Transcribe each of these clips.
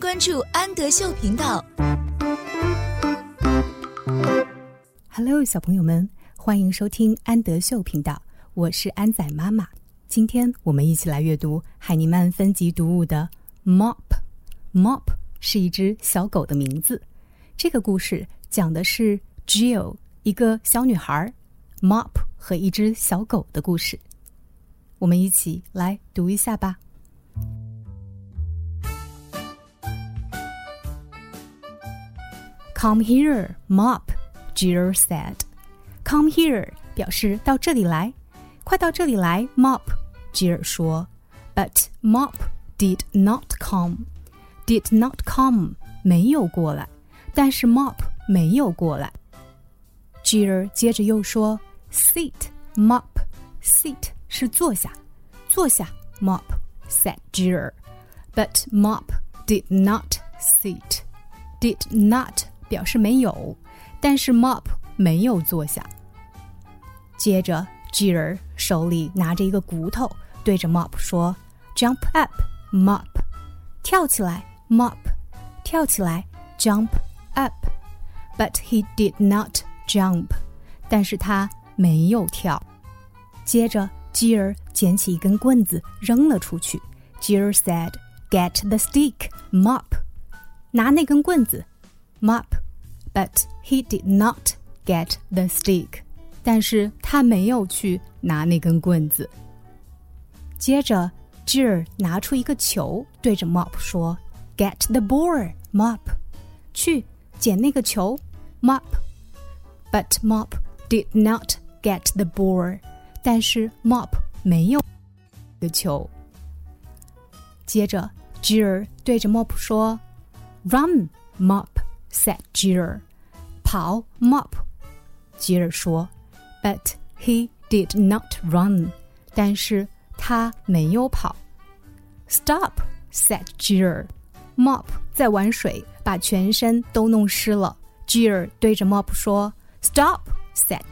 关注安德秀频道。Hello，小朋友们，欢迎收听安德秀频道，我是安仔妈妈。今天我们一起来阅读海尼曼分级读物的《Mop》。Mop 是一只小狗的名字。这个故事讲的是 Jill 一个小女孩，Mop 和一只小狗的故事。我们一起来读一下吧。Come here, Mop, Jill said. Come here 表示到这里来，快到这里来，Mop。吉尔说，But Mop did not come. Did not come 没有过来，但是 Mop 没有过来。吉尔接着又说，Sit, Mop. Sit 是坐下，坐下，Mop said 吉尔。But Mop did not sit. Did not 表示没有，但是 Mop 没有坐下。接着，，deer 手里拿着一个骨头，对着 Mop 说：“Jump up, Mop！跳起来，Mop！跳起来，Jump up！” But he did not jump，但是他没有跳。接着，吉尔捡起一根棍子扔了出去。吉尔 said, "Get the stick, Mop！拿那根棍子。” Mop, but he did not get the stick. 但是他没有去拿那根棍子。接着，Jill 拿出一个球，对着 Mop 说：“Get the ball, Mop！去捡那个球，Mop。” But Mop did not get the ball. 但是 Mop 没有个球。接着，Jill 对着 Mop 说：“Run, Mop！” said Jill. 跑 But he did not run，但是他没有跑。Stop said Jill。Mop 在玩水，把全身都弄湿了。Jill 对着 Mop 说，Stop said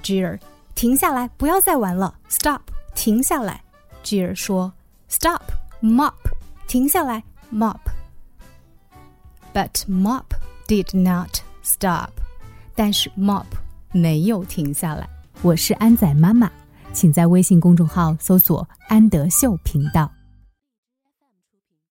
停下来，Mop." But Mop did not stop，但是 Mop 没有停下来。我是安仔妈妈，请在微信公众号搜索“安德秀频道”。